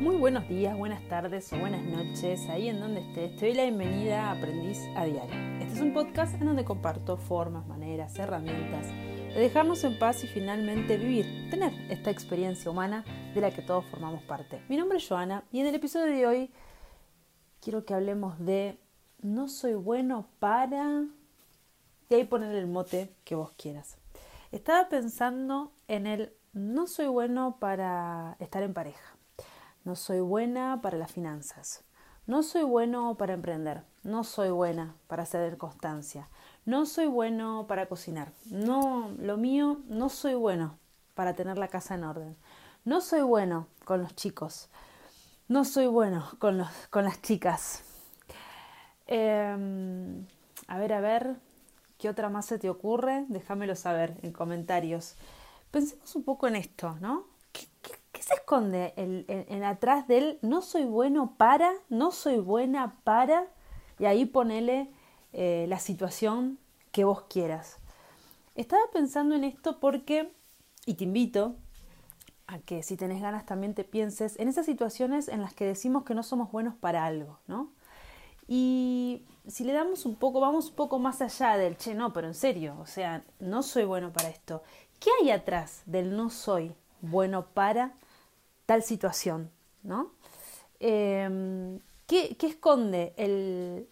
Muy buenos días, buenas tardes o buenas noches, ahí en donde estés. Te doy la bienvenida a Aprendiz a Diario. Este es un podcast en donde comparto formas, maneras, herramientas de dejarnos en paz y finalmente vivir, tener esta experiencia humana de la que todos formamos parte. Mi nombre es Joana y en el episodio de hoy quiero que hablemos de no soy bueno para... Y ahí poner el mote que vos quieras. Estaba pensando en el no soy bueno para estar en pareja no soy buena para las finanzas. No soy bueno para emprender. No soy buena para hacer constancia. No soy bueno para cocinar. No, lo mío, no soy bueno para tener la casa en orden. No soy bueno con los chicos. No soy bueno con, los, con las chicas. Em, a ver, a ver, ¿qué otra más se te ocurre? Déjamelo saber en comentarios. Pensemos un poco en esto, ¿no? ¿Qué se esconde en, atrás del no soy bueno para, no soy buena para? Y ahí ponele eh, la situación que vos quieras. Estaba pensando en esto porque, y te invito a que si tenés ganas también te pienses en esas situaciones en las que decimos que no somos buenos para algo, ¿no? Y si le damos un poco, vamos un poco más allá del, che, no, pero en serio, o sea, no soy bueno para esto. ¿Qué hay atrás del no soy bueno para tal situación, ¿no? Em, ¿qué, esconde el,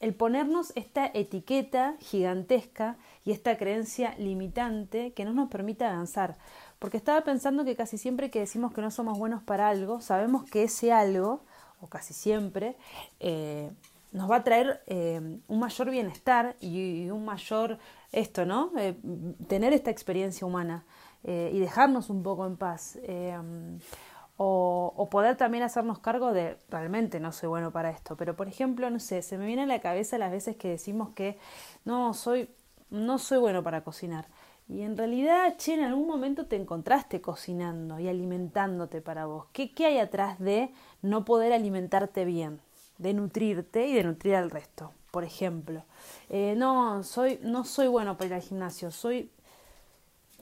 el ponernos esta etiqueta gigantesca y esta creencia limitante que no nos permite avanzar? Porque estaba pensando que casi siempre que decimos que no somos buenos para algo, sabemos que ese algo, o casi siempre, eh, nos va a traer eh, un mayor bienestar y, un mayor esto, ¿no? Eh, tener esta experiencia humana. Eh, y dejarnos un poco en paz. Eh, o, poder también hacernos cargo de realmente no soy bueno para esto. Pero por ejemplo, no sé, se me viene a la cabeza las veces que decimos que no soy, no soy bueno para cocinar. Y en realidad, che, en algún momento te encontraste cocinando y alimentándote para vos. ¿Qué, qué hay atrás de no poder alimentarte bien? De nutrirte y de nutrir al resto. Por ejemplo, eh, no, soy, no soy bueno para ir al gimnasio, soy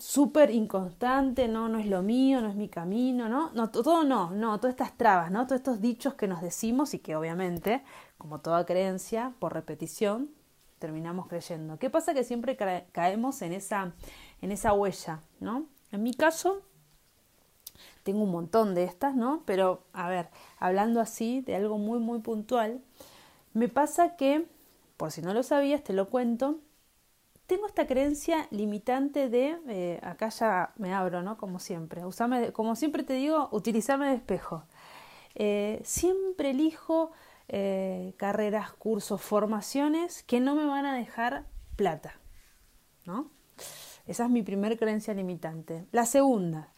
súper inconstante, no, no es lo mío, no es mi camino, ¿no? No, todo no, no, todas estas trabas, ¿no? Todos estos dichos que nos decimos y que obviamente, como toda creencia, por repetición, terminamos creyendo. ¿Qué pasa? Que siempre caemos en esa, en esa huella, ¿no? En mi caso, tengo un montón de estas, ¿no? Pero, a ver, hablando así de algo muy, muy puntual, me pasa que, por si no lo sabías, te lo cuento, tengo esta creencia limitante de, eh, acá ya me abro, ¿no? Como siempre, usarme, como siempre te digo, utilizarme de espejo. Eh, siempre elijo eh, carreras, cursos, formaciones que no me van a dejar plata, ¿no? Esa es mi primer creencia limitante. La segunda,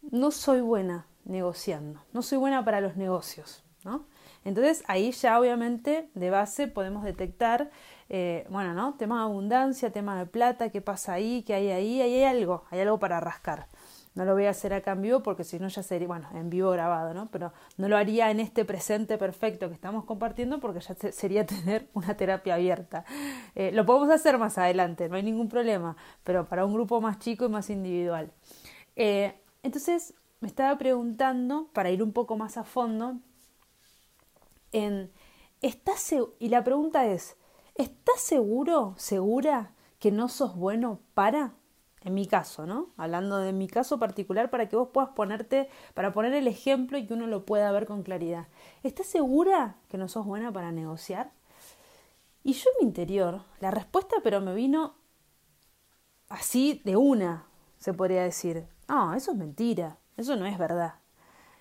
no soy buena negociando, no soy buena para los negocios, ¿no? Entonces ahí ya obviamente de base podemos detectar, eh, bueno, ¿no? Tema de abundancia, tema de plata, qué pasa ahí, qué hay ahí, ahí hay algo, hay algo para rascar. No lo voy a hacer acá en vivo porque si no ya sería, bueno, en vivo grabado, ¿no? Pero no lo haría en este presente perfecto que estamos compartiendo porque ya sería tener una terapia abierta. Eh, lo podemos hacer más adelante, no hay ningún problema, pero para un grupo más chico y más individual. Eh, entonces me estaba preguntando, para ir un poco más a fondo, en, ¿estás y la pregunta es, ¿estás seguro, segura que no sos bueno para? En mi caso, ¿no? Hablando de mi caso particular para que vos puedas ponerte, para poner el ejemplo y que uno lo pueda ver con claridad. ¿Estás segura que no sos buena para negociar? Y yo en mi interior, la respuesta pero me vino así de una, se podría decir. No, eso es mentira, eso no es verdad.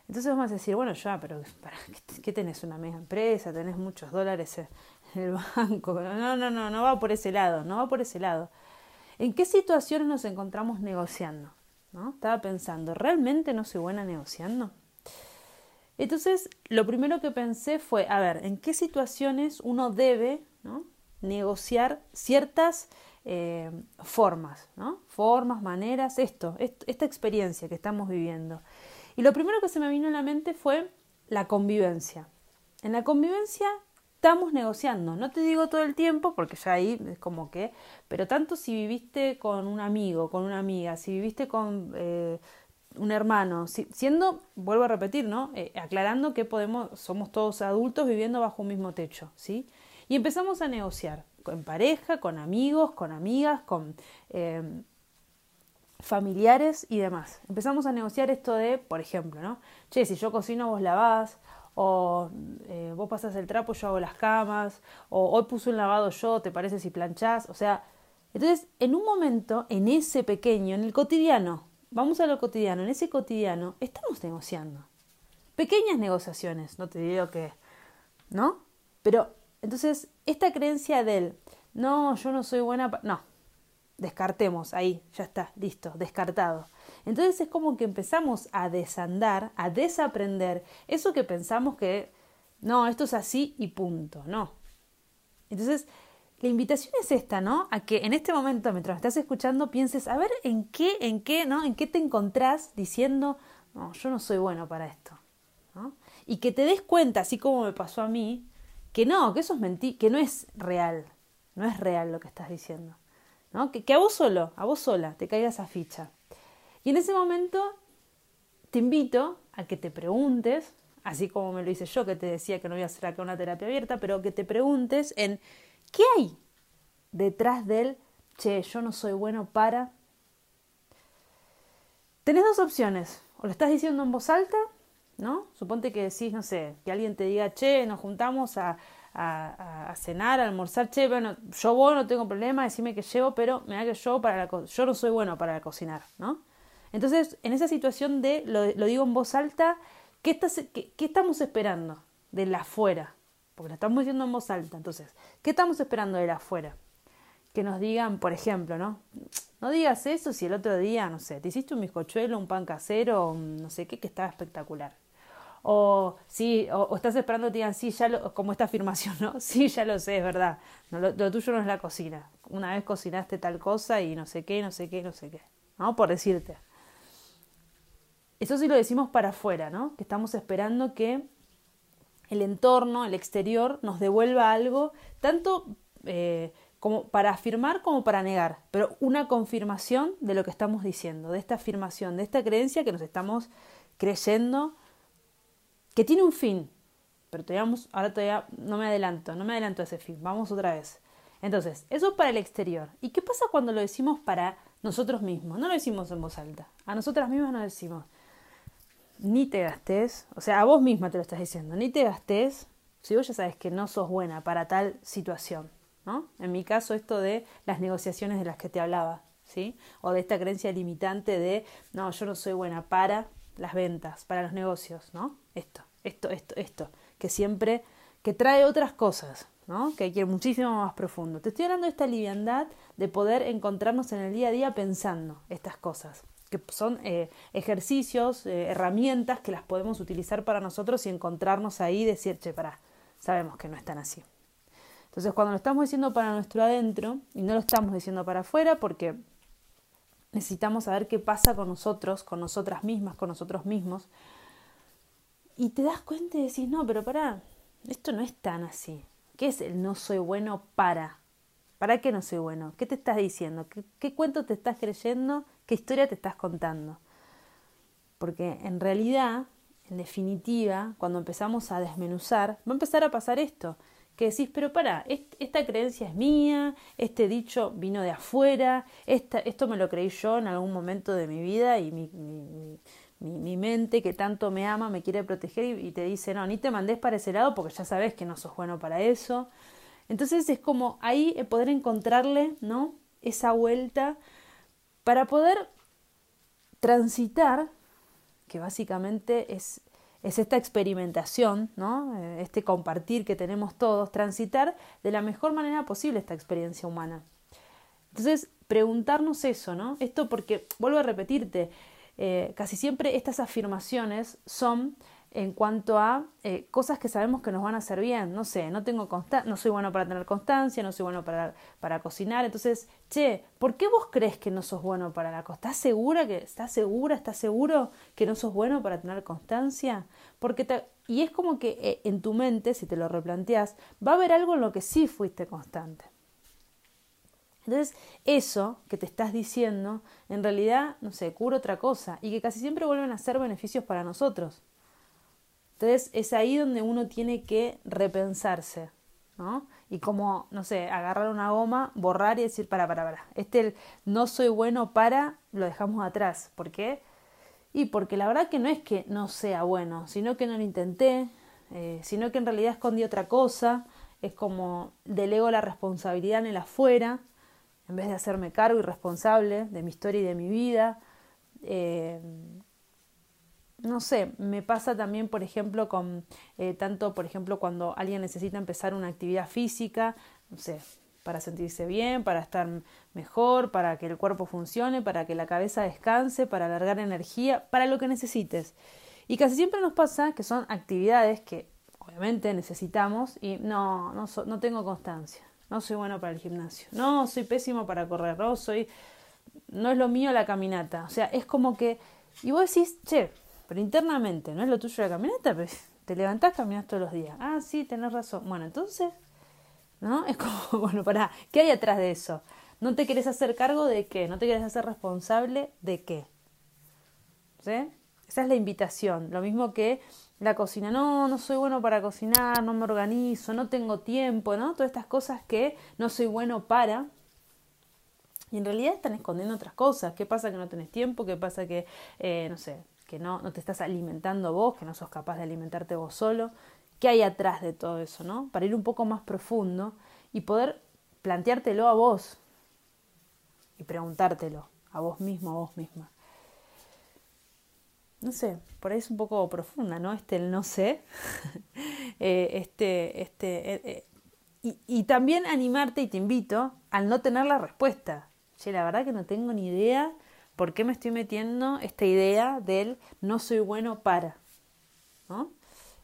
Entonces vamos a decir, bueno, ya, pero ¿para qué tenés una mega empresa? ¿Tenés muchos dólares en el banco? No, no, no, no va por ese lado, no va por ese lado. ¿En qué situaciones nos encontramos negociando? ¿No? Estaba pensando, ¿realmente no soy buena negociando? Entonces, lo primero que pensé fue, a ver, ¿en qué situaciones uno debe ¿no? negociar ciertas eh, formas, ¿no? Formas, maneras, esto, esta experiencia que estamos viviendo. Y lo primero que se me vino a la mente fue la convivencia. En la convivencia estamos negociando, no te digo todo el tiempo porque ya ahí es como que, pero tanto si viviste con un amigo, con una amiga, si viviste con, eh, un hermano, siendo, vuelvo a repetir, ¿no? Eh, aclarando que podemos, somos todos adultos viviendo bajo un mismo techo, ¿sí? Y empezamos a negociar en pareja, con amigos, con amigas, con eh, familiares y demás. Empezamos a negociar esto de, por ejemplo, ¿no? Che, si yo cocino, vos lavás, o eh, vos pasas el trapo, yo hago las camas, o hoy puse un lavado yo, ¿te parece si planchás? O sea, entonces, en un momento, en ese pequeño, en el cotidiano, vamos a lo cotidiano, en ese cotidiano, estamos negociando. Pequeñas negociaciones, no te digo que, ¿no? Pero, entonces, esta creencia del, no, yo no soy buena, no, descartemos, ahí, ya está, listo, descartado. Entonces es como que empezamos a desandar, a desaprender eso que pensamos que, no, esto es así y punto, no. Entonces, la invitación es esta, ¿no? A que en este momento, mientras estás escuchando, pienses, a ver en qué, en qué, ¿no? En qué te encontrás diciendo, no, yo no soy bueno para esto, ¿no? Y que te des cuenta, así como me pasó a mí, que no, que eso es mentir, que no es real, no es real lo que estás diciendo, que a vos solo, a vos sola, te caiga esa ficha. Y en ese momento te invito a que te preguntes, así como me lo hice yo, que te decía que no voy a hacer acá una terapia abierta, pero que te preguntes en ¿Qué hay detrás del, che, yo no soy bueno para... Tenés dos opciones, o lo estás diciendo en voz alta, ¿no? Suponte que decís, no sé, que alguien te diga, che, nos juntamos a, a, cenar, a almorzar, che, bueno, yo voy, no tengo problema, decime que llevo, pero me da que yo, para la, yo no soy bueno para cocinar, ¿no? Entonces, en esa situación de, lo, lo digo en voz alta, ¿qué, estás, qué, ¿qué estamos esperando de la afuera? porque lo estamos diciendo en voz alta. Entonces, ¿qué estamos esperando de la afuera? Que nos digan, por ejemplo, ¿no? No digas eso si el otro día, no sé, te hiciste un bizcochuelo, un pan casero, no sé qué, que estaba espectacular. O sí, o, estás esperando que digan, sí, ya lo, como esta afirmación, ¿no? Sí, ya lo sé, es verdad. No, lo, lo, tuyo no es la cocina. Una vez cocinaste tal cosa y no sé qué, no sé qué, no sé qué. ¿No? Por decirte. Eso sí lo decimos para afuera, ¿no? Que estamos esperando que el entorno, el exterior, nos devuelva algo, tanto eh, como para afirmar como para negar, pero una confirmación de lo que estamos diciendo, de esta afirmación, de esta creencia que nos estamos creyendo, que tiene un fin. Pero todavía, ahora todavía no me adelanto, no me adelanto a ese fin, vamos otra vez. Entonces, eso para el exterior. ¿Y qué pasa cuando lo decimos para nosotros mismos? No lo decimos en voz alta. A nosotras mismas no decimos, ni te gastes, o sea, a vos misma te lo estás diciendo, ni te gastes si vos ya sabes que no sos buena para tal situación, ¿no? En mi caso, esto de las negociaciones de las que te hablaba, ¿sí? O de esta creencia limitante de, no, yo no soy buena para las ventas, para los negocios, ¿no? Esto, esto, esto, esto, que siempre, que trae otras cosas, ¿no? Que hay que ir muchísimo más profundo. Te estoy hablando de esta liviandad de poder encontrarnos en el día a día pensando estas cosas que son eh, ejercicios, eh, herramientas que las podemos utilizar para nosotros y encontrarnos ahí y decir, che, pará, sabemos que no están así. Entonces, cuando lo estamos diciendo para nuestro adentro y no lo estamos diciendo para afuera, porque necesitamos saber qué pasa con nosotros, con nosotras mismas, con nosotros mismos, y te das cuenta y decís, no, pero pará, esto no es tan así. ¿Qué es el no soy bueno para? ¿Para qué no soy bueno? ¿Qué te estás diciendo? ¿Qué, cuento te estás creyendo? ¿Qué historia te estás contando? Porque en realidad, en definitiva, cuando empezamos a desmenuzar, va a empezar a pasar esto, que decís, pero para, esta creencia es mía, este dicho vino de afuera, esta, esto me lo creí yo en algún momento de mi vida y mi, mi, mi, mente que tanto me ama me quiere proteger y, y te dice, no, ni te mandes para ese lado porque ya sabes que no sos bueno para eso. Entonces es como ahí poder encontrarle, ¿no? Esa vuelta para poder transitar, que básicamente es, es esta experimentación, ¿no? Eh, este compartir que tenemos todos, transitar de la mejor manera posible esta experiencia humana. Entonces, preguntarnos eso, ¿no? Esto porque, vuelvo a repetirte, eh, casi siempre estas afirmaciones son en cuanto a eh, cosas que sabemos que nos van a hacer bien. No sé, no tengo no soy bueno para tener constancia, no soy bueno para, para cocinar. Entonces, che, ¿por qué vos crees que no sos bueno para la cocina? ¿Estás segura que estás segura, estás seguro que no sos bueno para tener constancia? Porque y es como que eh, en tu mente, si te lo replanteas, va a haber algo en lo que sí fuiste constante. Entonces, eso que te estás diciendo, en realidad, no sé, cura otra cosa y que casi siempre vuelven a ser beneficios para nosotros. Entonces, es ahí donde uno tiene que repensarse, ¿no? Y como, no sé, agarrar una goma, borrar y decir, para, para, para, este no soy bueno para, lo dejamos atrás. ¿Por qué? Y porque la verdad que no es que no sea bueno, sino que no lo intenté, eh, sino que en realidad escondí otra cosa, es como delego la responsabilidad en el afuera, en vez de hacerme cargo y responsable de mi historia y de mi vida. Eh, no sé, me pasa también, por ejemplo, con eh, tanto, por ejemplo, cuando alguien necesita empezar una actividad física, no sé, para sentirse bien, para estar mejor, para que el cuerpo funcione, para que la cabeza descanse, para alargar energía, para lo que necesites. Y casi siempre nos pasa que son actividades que obviamente necesitamos y no, no, no tengo constancia no soy bueno para el gimnasio, no, soy pésimo para correr, no, soy, no es lo mío la caminata. O sea, es como que, y vos decís, che, pero internamente, ¿no es lo tuyo la caminata? Pero te levantás, caminas todos los días. Ah, sí, tenés razón. Bueno, entonces, ¿no? Es como, bueno, para ¿qué hay atrás de eso? ¿No te querés hacer cargo de qué? ¿No te querés hacer responsable de qué? ¿Sí? Esa es la invitación. Lo mismo que la cocina, no, no soy bueno para cocinar, no me organizo, no tengo tiempo, ¿no? Todas estas cosas que no soy bueno para. Y en realidad están escondiendo otras cosas. ¿Qué pasa que no tenés tiempo? ¿Qué pasa que, eh, no sé, que no, no te estás alimentando vos, que no sos capaz de alimentarte vos solo? ¿Qué hay atrás de todo eso, no? Para ir un poco más profundo y poder planteártelo a vos y preguntártelo a vos mismo, a vos misma no sé, por ahí es un poco profunda, ¿no? Este el no sé, eh, este, este, eh, eh, y, y, también animarte y te invito al no tener la respuesta. Che, la verdad que no tengo ni idea por qué me estoy metiendo esta idea del no soy bueno para, ¿no?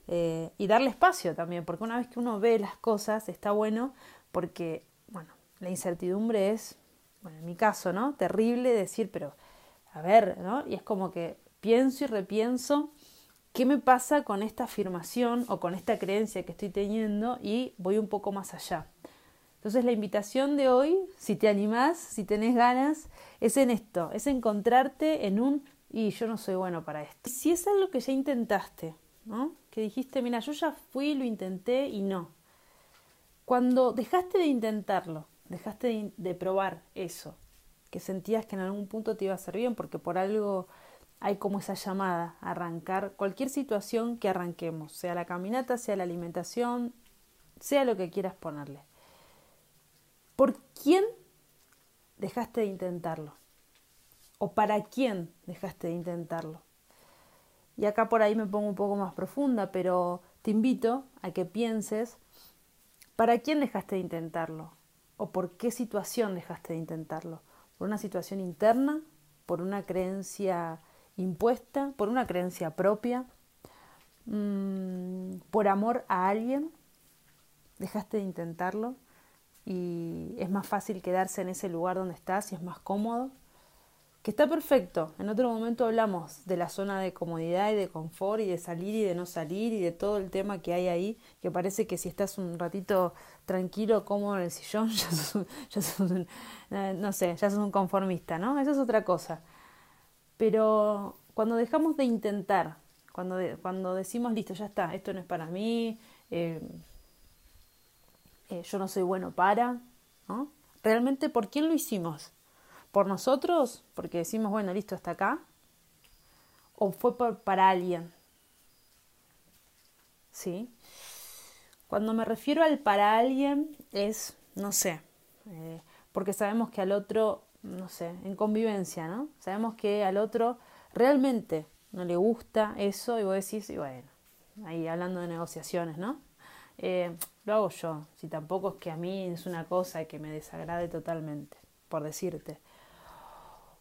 y darle espacio también, porque una vez que uno ve las cosas está bueno porque, bueno, la incertidumbre es, bueno, en mi caso, ¿no? Terrible decir, pero, a ver, ¿no? Y es como que pienso y repienso qué me pasa con esta afirmación o con esta creencia que estoy teniendo y voy un poco más allá. Entonces la invitación de hoy, si te animás, si tenés ganas, es en esto, es encontrarte en un y yo no soy bueno para esto. Si es algo que ya intentaste, ¿no? Que dijiste, mira, yo ya fui, lo intenté y no. Cuando dejaste de intentarlo, dejaste de, de probar eso, que sentías que en algún punto te iba a hacer bien porque por algo hay como esa llamada a arrancar cualquier situación que arranquemos, sea la caminata, sea la alimentación, sea lo que quieras ponerle. ¿Por quién dejaste de intentarlo? ¿O para quién dejaste de intentarlo? Y acá por ahí me pongo un poco más profunda, pero te invito a que pienses para quién dejaste de intentarlo o por qué situación dejaste de intentarlo. ¿Por una situación interna? ¿Por una creencia impuesta por una creencia propia, mm, por amor a alguien, dejaste de intentarlo y es más fácil quedarse en ese lugar donde estás y es más cómodo, que está perfecto. En otro momento hablamos de la zona de comodidad y de confort y de salir y de no salir y de todo el tema que hay ahí, que parece que si estás un ratito tranquilo, cómodo en el sillón, ya sos, un, eh, no sé, ya sos un conformista, ¿no? Eso es otra cosa. Pero cuando dejamos de intentar, cuando, cuando decimos, listo, ya está, esto no es para mí, eh, eh, yo no soy bueno para, ¿no? Realmente, ¿por quién lo hicimos? ¿Por nosotros? Porque decimos, bueno, listo, hasta acá. ¿O fue para alguien? ¿Sí? Cuando me refiero al para alguien es, no sé, eh, porque sabemos que al otro no sé, en convivencia, ¿no? Sabemos que al otro realmente no le gusta eso y vos decís, y bueno, ahí hablando de negociaciones, ¿no? Eh, lo hago yo, si tampoco es que a mí es una cosa que me desagrade totalmente, por decirte.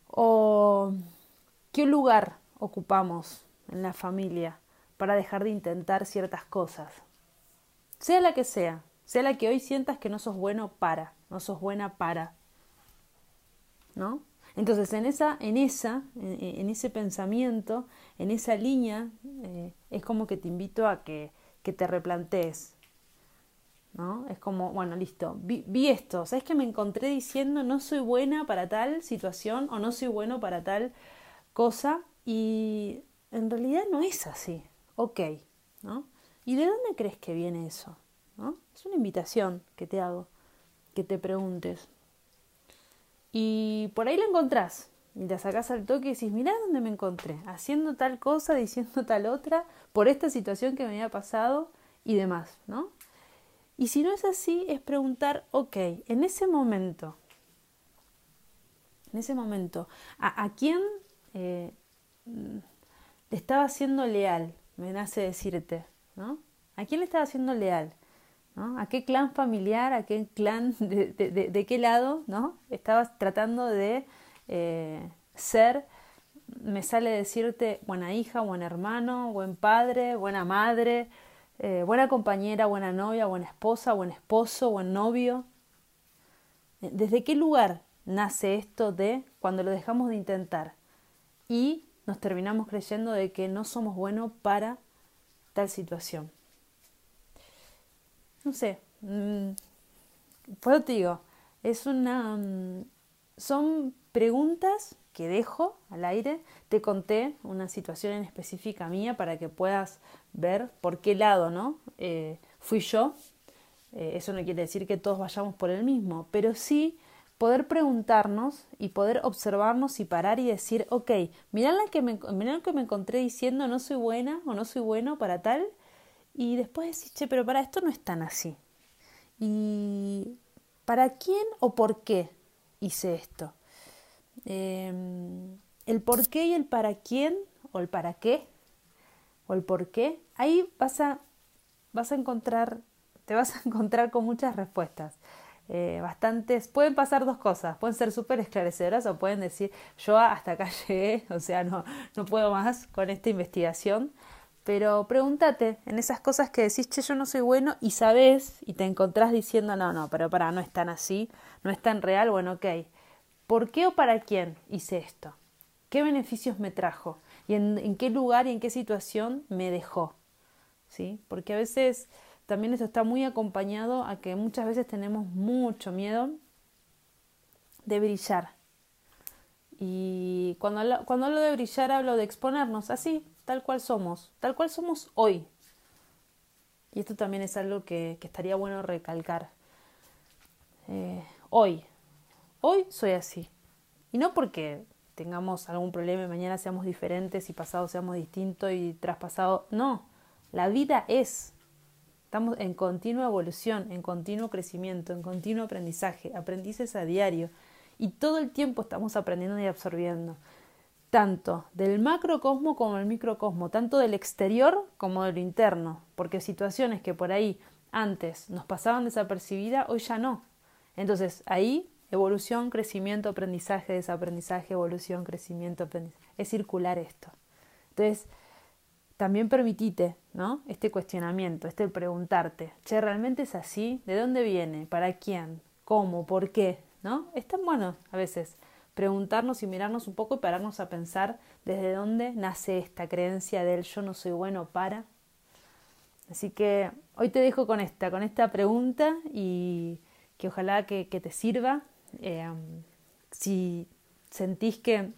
O qué lugar ocupamos en la familia para dejar de intentar ciertas cosas, sea la que sea, sea la que hoy sientas que no sos bueno para, no sos buena para, ¿no? Entonces, en esa, en esa, en, ese pensamiento, en esa línea, eh, es como que te invito a que, que te replantees. ¿no? Es como, bueno, listo, vi, vi, esto, ¿sabes que me encontré diciendo no soy buena para tal situación o no soy bueno para tal cosa? Y en realidad no es así, ok, ¿no? ¿Y de dónde crees que viene eso? ¿no? Es una invitación que te hago, que te preguntes. Y por ahí la encontrás, y la sacás al toque y decís, mirá dónde me encontré, haciendo tal cosa, diciendo tal otra, por esta situación que me había pasado y demás, ¿no? Y si no es así, es preguntar, ok, en ese momento, en ese momento, ¿a, quién eh, le estaba siendo leal? Me nace decirte, ¿no? ¿A quién le estaba siendo leal? ¿No? ¿A qué clan familiar, a qué clan, de, qué lado, ¿no? Estabas tratando de eh, ser, me sale decirte buena hija, buen hermano, buen padre, buena madre, eh, buena compañera, buena novia, buena esposa, buen esposo, buen novio. ¿Desde qué lugar nace esto de cuando lo dejamos de intentar y nos terminamos creyendo de que no somos buenos para tal situación? No sé, mm, pues te digo, es una... Mm, son preguntas que dejo al aire. Te conté una situación en específica mía para que puedas ver por qué lado, ¿no? Eh, fui yo. Eh, eso no quiere decir que todos vayamos por el mismo, pero sí poder preguntarnos y poder observarnos y parar y decir, ok, mirá, la que me, mirá lo que me encontré diciendo no soy buena o no soy bueno para tal, y después decir, che, pero para esto no es tan así. ¿Y para quién o por qué hice esto? Em, el por qué y el para quién, o el para qué, o el por qué, ahí vas a, vas a encontrar, te vas a encontrar con muchas respuestas. Eh, bastantes, pueden pasar dos cosas, pueden ser súper esclarecedoras o pueden decir, yo hasta acá llegué, o sea, no, no puedo más con esta investigación, pero pregúntate en esas cosas que decís, che, yo no soy bueno y sabes y te encontrás diciendo, no, no, pero para, no es tan así, no es tan real, bueno, ok, ¿Por qué o para quién hice esto? ¿Qué beneficios me trajo? ¿Y en, qué lugar y en qué situación me dejó? ¿Sí? Porque a veces también esto está muy acompañado a que muchas veces tenemos mucho miedo de brillar. Y cuando cuando hablo de brillar hablo de exponernos así, tal cual somos, tal cual somos hoy. Y esto también es algo que, estaría bueno recalcar. Eh, hoy, Hoy soy así. Y no porque tengamos algún problema y mañana seamos diferentes y pasado seamos distintos y traspasado. No, la vida es. Estamos en continua evolución, en continuo crecimiento, en continuo aprendizaje, aprendices a diario. Y todo el tiempo estamos aprendiendo y absorbiendo. Tanto del macrocosmo como del microcosmo, tanto del exterior como del interno. Porque situaciones que por ahí antes nos pasaban desapercibidas, hoy ya no. Entonces ahí Evolución, crecimiento, aprendizaje, desaprendizaje, evolución, crecimiento, aprendizaje. Es circular esto. Entonces, también permitite, ¿no? Este cuestionamiento, este preguntarte, che, ¿realmente es así? ¿De dónde viene? ¿Para quién? ¿Cómo? ¿Por qué? ¿No? Es tan bueno a veces preguntarnos y mirarnos un poco y pararnos a pensar desde dónde nace esta creencia del yo no soy bueno para. Así que hoy te dejo con esta, con esta pregunta y que ojalá que, te sirva eh, si sentís que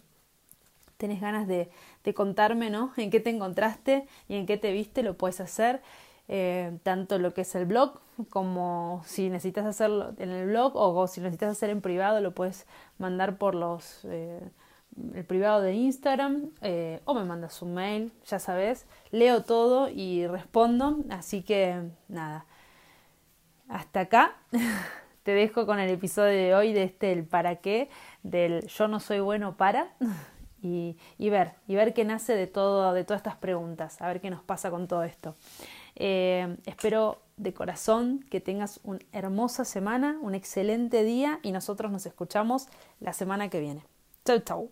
tenés ganas de, contarme ¿no? en qué te encontraste y en qué te viste, lo puedes hacer. Eh, tanto lo que es el blog como si necesitas hacerlo en el blog o, si necesitas hacer en privado lo puedes mandar por los eh, el privado de Instagram o me mandas un mail ya sabes. Leo todo y respondo así que nada. Hasta acá. Te dejo con el episodio de hoy de este el para qué, del yo no soy bueno para, y, ver, y ver qué nace de todo, de todas estas preguntas, a ver qué nos pasa con todo esto. Eh, espero de corazón que tengas una hermosa semana, un excelente día y nosotros nos escuchamos la semana que viene. Chau, chau.